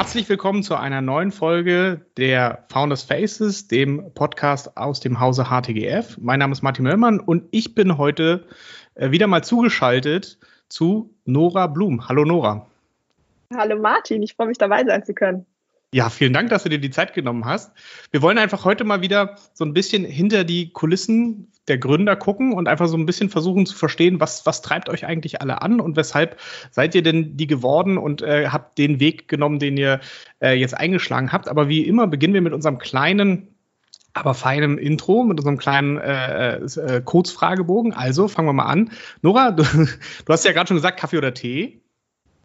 Herzlich willkommen zu einer neuen Folge der Founders Faces, dem Podcast aus dem Hause HTGF. Mein Name ist Martin Möllmann und ich bin heute äh, wieder mal zugeschaltet zu Nora Blum. Hallo Nora. Hallo Martin, ich freue mich dabei sein zu können. Ja, vielen Dank, dass du dir die Zeit genommen hast. Wir wollen einfach heute mal wieder so ein bisschen hinter die Kulissen der Gründer gucken und einfach so ein bisschen versuchen zu verstehen, was, was treibt euch eigentlich alle an und weshalb seid ihr denn die geworden und äh, habt den Weg genommen, den ihr äh, jetzt eingeschlagen habt. Aber wie immer beginnen wir mit unserem kleinen aber feinem Intro mit unserem kleinen äh, äh, Kurzfragebogen. Also fangen wir mal an. Nora, du, du hast ja gerade schon gesagt, Kaffee oder Tee?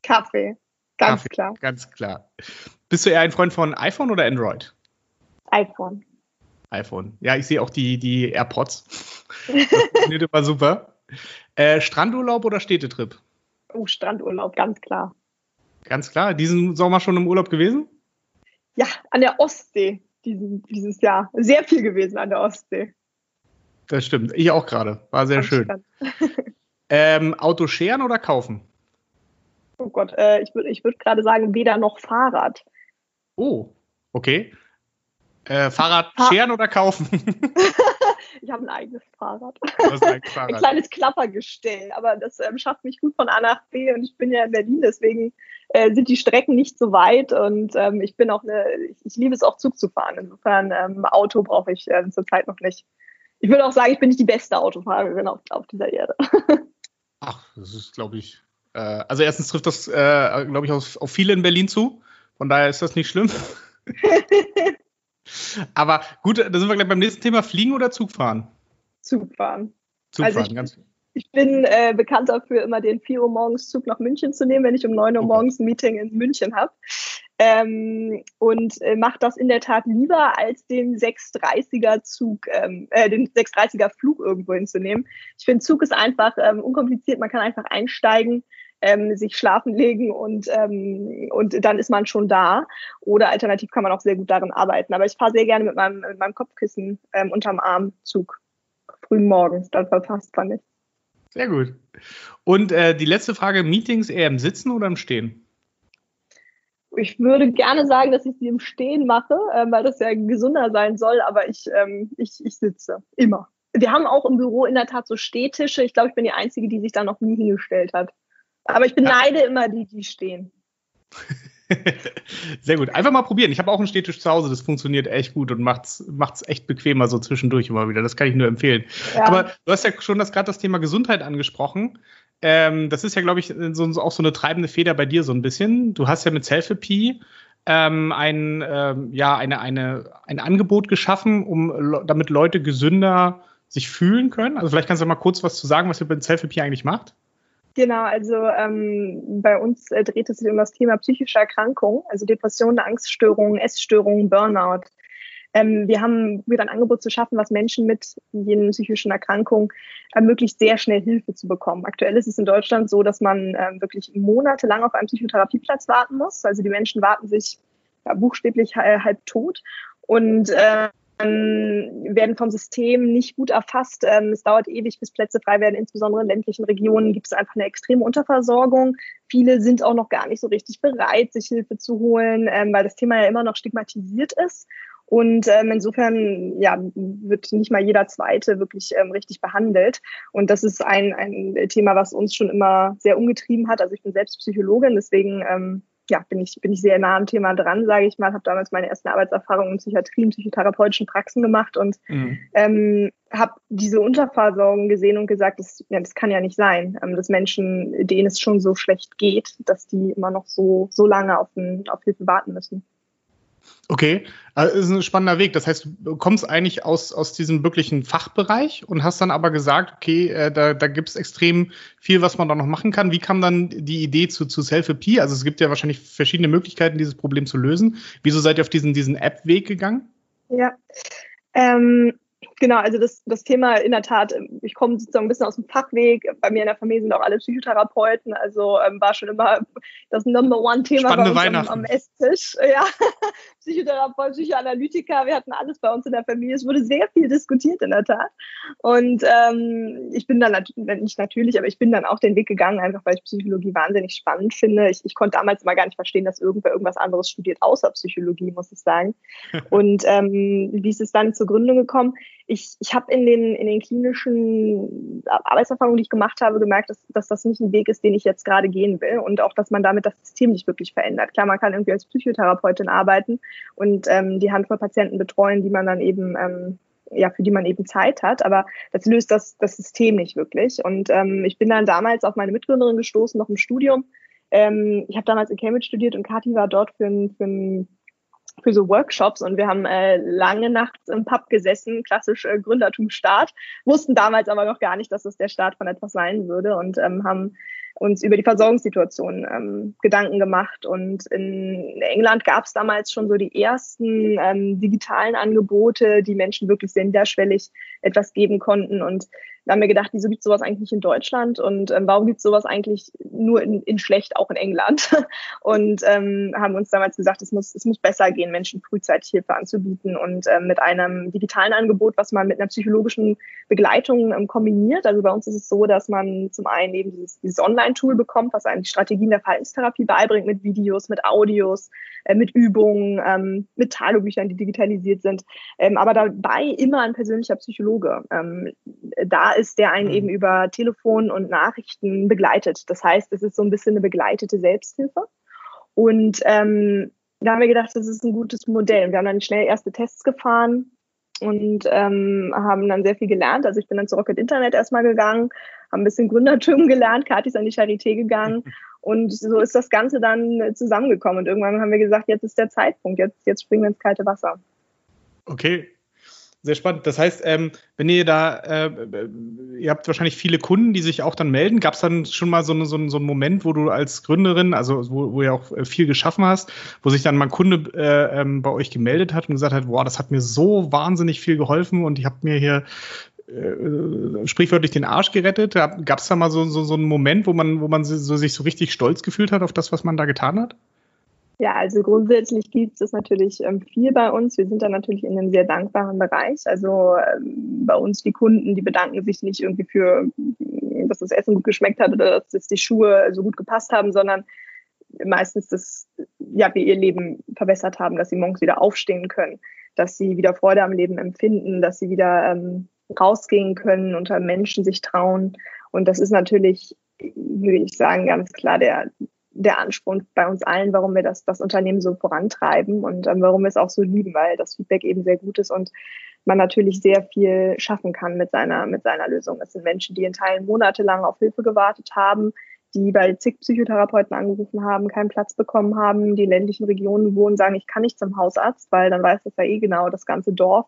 Kaffee, ganz Kaffee, klar. Ganz klar. Bist du eher ein Freund von iPhone oder Android? iPhone. iPhone. Ja, ich sehe auch die, die AirPods. Das funktioniert immer super. Äh, Strandurlaub oder Städtetrip? Oh, Strandurlaub, ganz klar. Ganz klar. Diesen Sommer schon im Urlaub gewesen? Ja, an der Ostsee diesen, dieses Jahr. Sehr viel gewesen an der Ostsee. Das stimmt. Ich auch gerade. War sehr Am schön. Ähm, Auto scheren oder kaufen? Oh Gott, äh, ich würde ich würd gerade sagen, weder noch Fahrrad. Oh, okay. Äh, Fahrrad Fa- scheren oder kaufen? Ich habe ein eigenes Fahrrad. Ein Ein Fahrrad. kleines Klappergestell, aber das ähm, schafft mich gut von A nach B und ich bin ja in Berlin, deswegen äh, sind die Strecken nicht so weit und ähm, ich bin auch eine, ich, ich liebe es auch Zug zu fahren. Insofern ähm, Auto brauche ich ähm, zurzeit noch nicht. Ich würde auch sagen, ich bin nicht die beste Autofahrerin auf, auf dieser Erde. Ach, das ist, glaube ich. Äh, also erstens trifft das, äh, glaube ich, auf, auf viele in Berlin zu. Von daher ist das nicht schlimm. Aber gut, da sind wir gleich beim nächsten Thema. Fliegen oder Zugfahren? Zugfahren. Zugfahren, Also ich- ganz. Ich bin äh, bekannt dafür, immer den 4 Uhr morgens Zug nach München zu nehmen, wenn ich um 9 Uhr Okay. morgens ein Meeting in München habe. Ähm, und äh, mache das in der Tat lieber, als den 630er Zug, ähm, äh, den 630er Flug irgendwo hinzunehmen. Ich finde, Zug ist einfach ähm, unkompliziert, man kann einfach einsteigen, ähm, sich schlafen legen und, ähm, und dann ist man schon da. Oder alternativ kann man auch sehr gut darin arbeiten. Aber ich fahre sehr gerne mit meinem, mit meinem Kopfkissen ähm, unterm Arm Zug. Früh morgens, dann verpasst man nicht. Sehr gut. Und äh, die letzte Frage: Meetings eher im Sitzen oder im Stehen? Ich würde gerne sagen, dass ich sie im Stehen mache, ähm, weil das ja gesunder sein soll, aber ich, ähm, ich, ich sitze immer. Wir haben auch im Büro in der Tat so Stehtische. Ich glaube, ich bin die Einzige, die sich da noch nie hingestellt hat. Aber ich beneide immer die, die stehen. Sehr gut. Einfach mal probieren. Ich habe auch einen Stehtisch zu Hause, das funktioniert echt gut und macht's, macht's echt bequemer so zwischendurch immer wieder. Das kann ich nur empfehlen. Ja. Aber du hast ja schon das gerade das Thema Gesundheit angesprochen. Ähm, das ist ja, glaube ich, so, auch so eine treibende Feder bei dir so ein bisschen. Du hast ja mit Selfie ähm, ein, ähm, ja, eine, eine, ein Angebot geschaffen, um damit Leute gesünder sich fühlen können. Also vielleicht kannst du mal kurz was zu sagen, was ihr mit Selfie eigentlich macht. Genau, also ähm, bei uns äh, dreht es sich um das Thema psychische Erkrankungen, also Depressionen, Angststörungen, Essstörungen, Burnout. Ähm, wir haben wieder ein Angebot zu schaffen, was Menschen mit jenen psychischen Erkrankungen ermöglicht, sehr schnell Hilfe zu bekommen. Aktuell ist es in Deutschland so, dass man ähm, wirklich monatelang auf einen Psychotherapieplatz warten muss. Also die Menschen warten sich ja, buchstäblich äh, halb tot und äh, werden vom System nicht gut erfasst. Ähm, es dauert ewig, bis Plätze frei werden. Insbesondere in ländlichen Regionen gibt es einfach eine extreme Unterversorgung. Viele sind auch noch gar nicht so richtig bereit, sich Hilfe zu holen, ähm, weil das Thema ja immer noch stigmatisiert ist. Und ähm, insofern ja, wird nicht mal jeder Zweite wirklich ähm, richtig behandelt. Und das ist ein, ein Thema, was uns schon immer sehr umgetrieben hat. Also ich bin selbst Psychologin, deswegen ähm, ja, bin ich, bin ich sehr nah am Thema dran, sage ich mal. Habe damals meine ersten Arbeitserfahrungen in Psychiatrie, in psychotherapeutischen Praxen gemacht und Mhm. ähm, habe diese Unterversorgung gesehen und gesagt, das, ja, das kann ja nicht sein, ähm, dass Menschen, denen es schon so schlecht geht, dass die immer noch so, so lange auf, ein, auf Hilfe warten müssen. Okay, also ist ein spannender Weg. Das heißt, du kommst eigentlich aus, aus diesem wirklichen Fachbereich und hast dann aber gesagt, okay, äh, da, da gibt es extrem viel, was man da noch machen kann. Wie kam dann die Idee zu, zu Selfie? Also es gibt ja wahrscheinlich verschiedene Möglichkeiten, dieses Problem zu lösen. Wieso seid ihr auf diesen, diesen App-Weg gegangen? Ja. Ähm, Genau, also das, das Thema in der Tat, ich komme sozusagen ein bisschen aus dem Fachweg. Bei mir in der Familie sind auch alle Psychotherapeuten, also ähm, war schon immer das Number One-Thema bei uns am, am, Esstisch. Ja, Psychotherapeut, Psychoanalytiker, wir hatten alles bei uns in der Familie. Es wurde sehr viel diskutiert in der Tat. Und ähm, ich bin dann natürlich, nicht natürlich, aber ich bin dann auch den Weg gegangen, einfach weil ich Psychologie wahnsinnig spannend finde. Ich, ich konnte damals mal gar nicht verstehen, dass irgendwer irgendwas anderes studiert, außer Psychologie, muss ich sagen. Und ähm, wie ist es dann zur Gründung gekommen? Ich, ich habe in den, in den klinischen Arbeitserfahrungen, die ich gemacht habe, gemerkt, dass, dass das nicht ein Weg ist, den ich jetzt gerade gehen will und auch, dass man damit das System nicht wirklich verändert. Klar, man kann irgendwie als Psychotherapeutin arbeiten und ähm, die Handvoll Patienten betreuen, die man dann eben ähm, ja, für die man eben Zeit hat, aber das löst das, das System nicht wirklich. Und ähm, ich bin dann damals auf meine Mitgründerin gestoßen, noch im Studium. Ähm, ich habe damals in Cambridge studiert und Kathi war dort für ein, für ein für so Workshops und wir haben äh, lange nachts im Pub gesessen, klassisch äh, Gründertumsstart, wussten damals aber noch gar nicht, dass es der Start von etwas sein würde und ähm, haben uns über die Versorgungssituation ähm, Gedanken gemacht. Und in England gab es damals schon so die ersten ähm, digitalen Angebote, die Menschen wirklich sehr niederschwellig etwas geben konnten. Und da haben wir gedacht, wieso gibt es sowas eigentlich nicht in Deutschland und ähm, warum gibt es sowas eigentlich nur in, in schlecht auch in England? und ähm, haben uns damals gesagt, es muss, es muss besser gehen, Menschen frühzeitig Hilfe anzubieten und ähm, mit einem digitalen Angebot, was man mit einer psychologischen Begleitung ähm, kombiniert. Also bei uns ist es so, dass man zum einen eben dieses, dieses Online-Tool bekommt, was einem die Strategien der Verhaltenstherapie beibringt mit Videos, mit Audios, äh, mit Übungen, ähm, mit Tagebüchern, die digitalisiert sind, ähm, aber dabei immer ein persönlicher Psychologe. Ähm, da ist, der einen mhm. eben über Telefon und Nachrichten begleitet. Das heißt, es ist so ein bisschen eine begleitete Selbsthilfe. Und ähm, da haben wir gedacht, das ist ein gutes Modell. Wir haben dann schnell erste Tests gefahren und ähm, haben dann sehr viel gelernt. Also ich bin dann zu Rocket Internet erstmal gegangen, habe ein bisschen Gründertum gelernt, Kathi ist an die Charité gegangen und so ist das Ganze dann zusammengekommen. Und irgendwann haben wir gesagt, jetzt ist der Zeitpunkt, jetzt, jetzt springen wir ins kalte Wasser. Okay, sehr spannend. Das heißt, ähm, wenn ihr da, äh, ihr habt wahrscheinlich viele Kunden, die sich auch dann melden. Gab es dann schon mal so, eine, so, so, einen Moment, wo du als Gründerin, also wo, wo ihr auch äh, viel geschaffen hast, wo sich dann mal ein Kunde äh, ähm, bei euch gemeldet hat und gesagt hat, boah, das hat mir so wahnsinnig viel geholfen und ich habe mir hier äh, sprichwörtlich den Arsch gerettet. Gab es da mal so, so, so einen Moment, wo man, wo man so, sich so richtig stolz gefühlt hat auf das, was man da getan hat? Ja, also grundsätzlich gibt es natürlich ähm, viel bei uns. Wir sind da natürlich in einem sehr dankbaren Bereich. Also ähm, bei uns die Kunden, die bedanken sich nicht irgendwie für, dass das Essen gut geschmeckt hat oder dass die Schuhe so gut gepasst haben, sondern meistens, dass ja, wir ihr Leben verbessert haben, dass sie morgens wieder aufstehen können, dass sie wieder Freude am Leben empfinden, dass sie wieder ähm, rausgehen können, unter Menschen sich trauen. Und das ist natürlich, würde ich sagen, ganz klar der, der Ansporn bei uns allen, warum wir das, das Unternehmen so vorantreiben und ähm, warum wir es auch so lieben, weil das Feedback eben sehr gut ist und man natürlich sehr viel schaffen kann mit seiner, mit seiner Lösung. Es sind Menschen, die in Teilen monatelang auf Hilfe gewartet haben, die bei zig Psychotherapeuten angerufen haben, keinen Platz bekommen haben, die in ländlichen Regionen wohnen, sagen, ich kann nicht zum Hausarzt, weil dann weiß das ja eh genau das ganze Dorf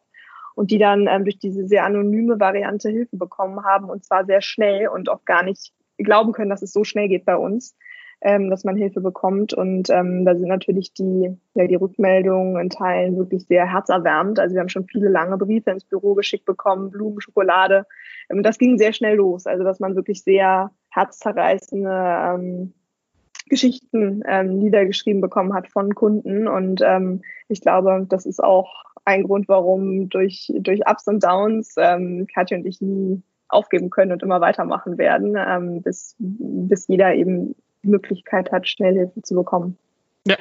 und die dann ähm, durch diese sehr anonyme Variante Hilfe bekommen haben und zwar sehr schnell und auch gar nicht glauben können, dass es so schnell geht bei uns ähm, dass man Hilfe bekommt. Und ähm, da sind natürlich die, ja, die Rückmeldungen in Teilen wirklich sehr herzerwärmend. Also wir haben schon viele lange Briefe ins Büro geschickt bekommen, Blumen, Schokolade. Ähm, das ging sehr schnell los. Also dass man wirklich sehr herzzerreißende ähm, Geschichten ähm, niedergeschrieben bekommen hat von Kunden. Und ähm, ich glaube, das ist auch ein Grund, warum durch, durch Ups und Downs ähm, Katja und ich nie aufgeben können und immer weitermachen werden, ähm, bis, bis jeder eben die Möglichkeit hat, schnell Hilfe zu bekommen. Ja.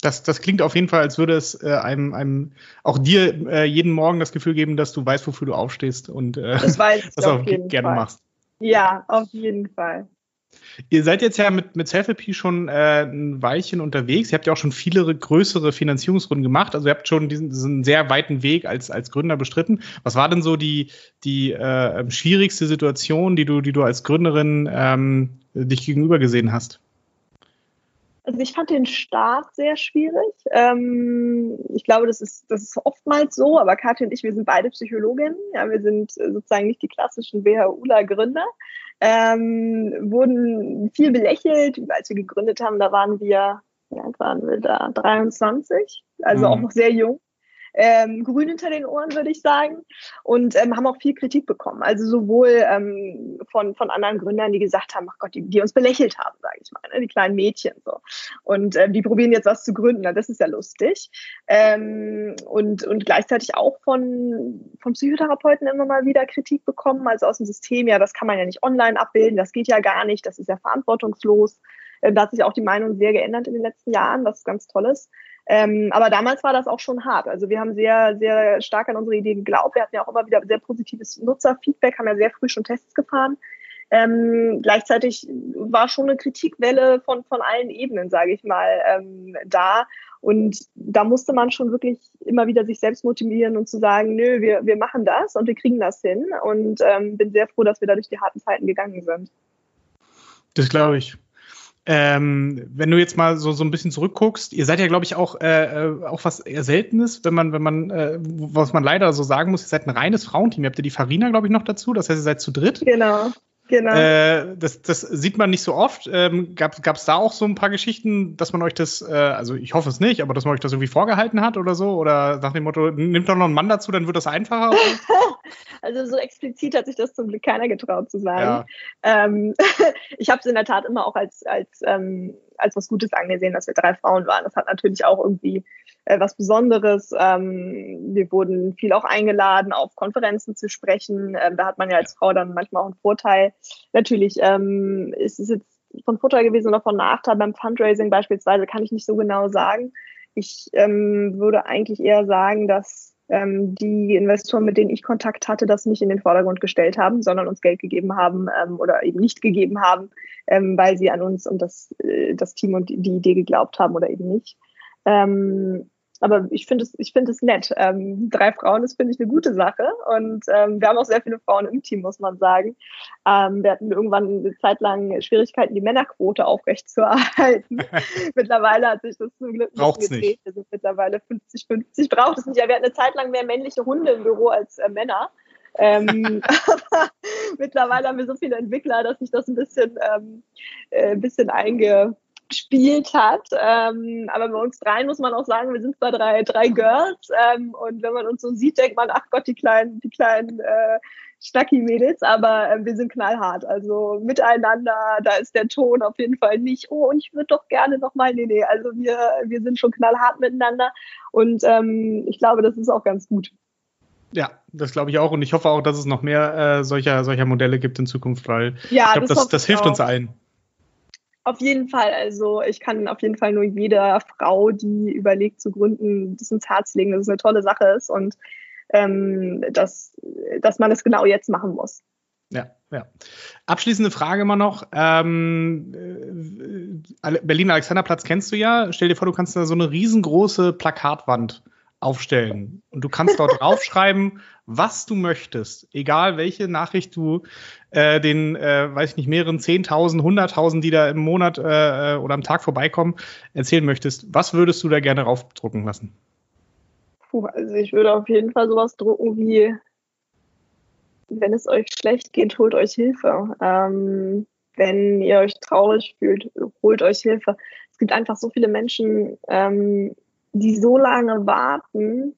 Das, das klingt auf jeden Fall, als würde es äh, einem, einem auch dir äh, jeden Morgen das Gefühl geben, dass du weißt, wofür du aufstehst und äh, das, weiß das auch gerne Fall. machst. Ja, auf jeden Fall. Ihr seid jetzt ja mit, mit self schon äh, ein Weilchen unterwegs. Ihr habt ja auch schon viele größere Finanzierungsrunden gemacht. Also ihr habt schon diesen, diesen sehr weiten Weg als, als Gründer bestritten. Was war denn so die, die äh, schwierigste Situation, die du, die du als Gründerin ähm, dich gegenüber gesehen hast? Also ich fand den Start sehr schwierig. Ähm, ich glaube, das ist, das ist oftmals so, aber Katja und ich, wir sind beide Psychologinnen. Ja, wir sind sozusagen nicht die klassischen WHUler-Gründer ähm, wurden viel belächelt. Als wir gegründet haben, da waren wir, ja, waren wir da 23, also mhm. auch noch sehr jung. Ähm, grün hinter den Ohren, würde ich sagen. Und ähm, haben auch viel Kritik bekommen. Also sowohl ähm, von, von anderen Gründern, die gesagt haben, ach Gott, die, die uns belächelt haben, sage ich mal, ne? die kleinen Mädchen so. Und ähm, die probieren jetzt was zu gründen. Na, das ist ja lustig. Ähm, und, und gleichzeitig auch von, von Psychotherapeuten immer mal wieder Kritik bekommen, also aus dem System, ja, das kann man ja nicht online abbilden, das geht ja gar nicht, das ist ja verantwortungslos. Äh, da hat sich auch die Meinung sehr geändert in den letzten Jahren, was ganz toll ist. Ähm, aber damals war das auch schon hart. Also wir haben sehr, sehr stark an unsere Idee geglaubt. Wir hatten ja auch immer wieder sehr positives Nutzerfeedback, haben ja sehr früh schon Tests gefahren. Ähm, gleichzeitig war schon eine Kritikwelle von, von allen Ebenen, sage ich mal, ähm, da. Und da musste man schon wirklich immer wieder sich selbst motivieren und zu sagen, nö, wir, wir machen das und wir kriegen das hin. Und ähm, bin sehr froh, dass wir da durch die harten Zeiten gegangen sind. Das glaube ich. Ähm, wenn du jetzt mal so, so ein bisschen zurückguckst, ihr seid ja, glaube ich, auch, äh, äh, auch was eher Seltenes, wenn man, wenn man, äh, was man leider so sagen muss, ihr seid ein reines Frauenteam. Ihr habt ja die Farina, glaube ich, noch dazu, das heißt, ihr seid zu dritt. Genau. Genau. Äh, das, das sieht man nicht so oft. Ähm, Gab es da auch so ein paar Geschichten, dass man euch das, äh, also ich hoffe es nicht, aber dass man euch das irgendwie vorgehalten hat oder so? Oder nach dem Motto, nimmt doch noch einen Mann dazu, dann wird das einfacher? also so explizit hat sich das zum Glück keiner getraut zu sagen. Ja. Ähm, ich habe es in der Tat immer auch als, als, ähm, als was Gutes angesehen, dass wir drei Frauen waren. Das hat natürlich auch irgendwie äh, was Besonderes. Ähm, wir wurden viel auch eingeladen, auf Konferenzen zu sprechen. Ähm, da hat man ja als Frau dann manchmal auch einen Vorteil. Natürlich ähm, ist es jetzt von Vorteil gewesen oder von Nachteil beim Fundraising beispielsweise, kann ich nicht so genau sagen. Ich ähm, würde eigentlich eher sagen, dass ähm, die Investoren, mit denen ich Kontakt hatte, das nicht in den Vordergrund gestellt haben, sondern uns Geld gegeben haben ähm, oder eben nicht gegeben haben, ähm, weil sie an uns und das, äh, das Team und die Idee geglaubt haben oder eben nicht. Ähm, aber ich finde es, ich finde es nett. Ähm, drei Frauen ist, finde ich, eine gute Sache. Und ähm, wir haben auch sehr viele Frauen im Team, muss man sagen. Ähm, wir hatten irgendwann eine Zeit lang Schwierigkeiten, die Männerquote aufrechtzuerhalten. mittlerweile hat sich das zum Glück Braucht's gedreht. Nicht. Wir sind mittlerweile 50-50. Braucht es nicht. Ja, wir hatten eine Zeit lang mehr männliche Hunde im Büro als äh, Männer. ähm, aber mittlerweile haben wir so viele Entwickler, dass sich das ein bisschen, ähm, äh, ein bisschen einge gespielt hat. Ähm, aber bei uns dreien muss man auch sagen, wir sind zwar drei, drei Girls ähm, und wenn man uns so sieht, denkt man, ach Gott, die kleinen, die kleinen äh, Stacki-Mädels, aber äh, wir sind knallhart. Also miteinander, da ist der Ton auf jeden Fall nicht, oh, und ich würde doch gerne nochmal, nee, nee, also wir, wir sind schon knallhart miteinander und ähm, ich glaube, das ist auch ganz gut. Ja, das glaube ich auch und ich hoffe auch, dass es noch mehr äh, solcher, solcher Modelle gibt in Zukunft, weil ja, ich glaube, das, das, das hilft auch. uns allen. Auf jeden Fall. Also ich kann auf jeden Fall nur jeder Frau, die überlegt zu gründen, das ins Herz legen, dass es eine tolle Sache ist und ähm, dass, dass man es genau jetzt machen muss. Ja, ja. Abschließende Frage immer noch. Ähm, äh, Berlin Alexanderplatz kennst du ja. Stell dir vor, du kannst da so eine riesengroße Plakatwand aufstellen. Und du kannst dort draufschreiben, was du möchtest. Egal welche Nachricht du äh, den, äh, weiß ich nicht, mehreren Zehntausend, Hunderttausend, die da im Monat äh, oder am Tag vorbeikommen, erzählen möchtest. Was würdest du da gerne draufdrucken lassen? Puh, also ich würde auf jeden Fall sowas drucken wie, wenn es euch schlecht geht, holt euch Hilfe. Ähm, wenn ihr euch traurig fühlt, holt euch Hilfe. Es gibt einfach so viele Menschen, ähm, die so lange warten,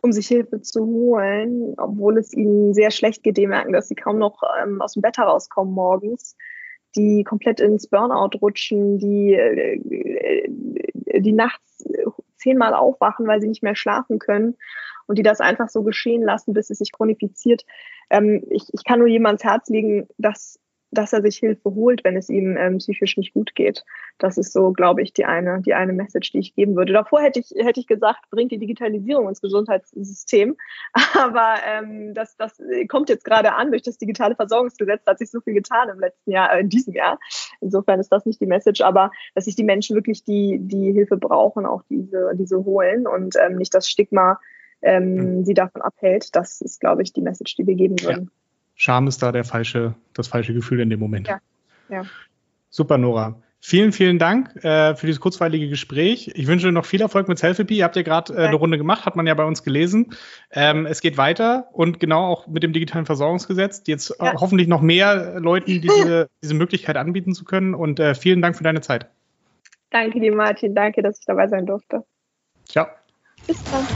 um sich Hilfe zu holen, obwohl es ihnen sehr schlecht geht. Die merken, dass sie kaum noch ähm, aus dem Bett herauskommen morgens, die komplett ins Burnout rutschen, die, äh, die nachts zehnmal aufwachen, weil sie nicht mehr schlafen können und die das einfach so geschehen lassen, bis es sich chronifiziert. Ähm, ich, ich kann nur jemands Herz legen, dass dass er sich Hilfe holt, wenn es ihm ähm, psychisch nicht gut geht. Das ist so, glaube ich, die eine, die eine Message, die ich geben würde. Davor hätte ich, hätte ich gesagt, bringt die Digitalisierung ins Gesundheitssystem. Aber ähm, das, das kommt jetzt gerade an durch das digitale Versorgungsgesetz. Da hat sich so viel getan im letzten Jahr, äh, in diesem Jahr. Insofern ist das nicht die Message, aber dass sich die Menschen wirklich die, die Hilfe brauchen, auch diese, diese holen und ähm, nicht das Stigma ähm, mhm. sie davon abhält. Das ist, glaube ich, die Message, die wir geben würden. Ja. Scham ist da der falsche, das falsche Gefühl in dem Moment. Ja. ja. Super, Nora. Vielen, vielen Dank äh, für dieses kurzweilige Gespräch. Ich wünsche noch viel Erfolg mit Selfie. Ihr habt ja gerade äh, eine Runde gemacht, hat man ja bei uns gelesen. Ähm, es geht weiter und genau auch mit dem digitalen Versorgungsgesetz, jetzt ja. hoffentlich noch mehr Leuten diese, diese Möglichkeit anbieten zu können. Und äh, vielen Dank für deine Zeit. Danke dir, Martin. Danke, dass ich dabei sein durfte. Ciao. Bis dann.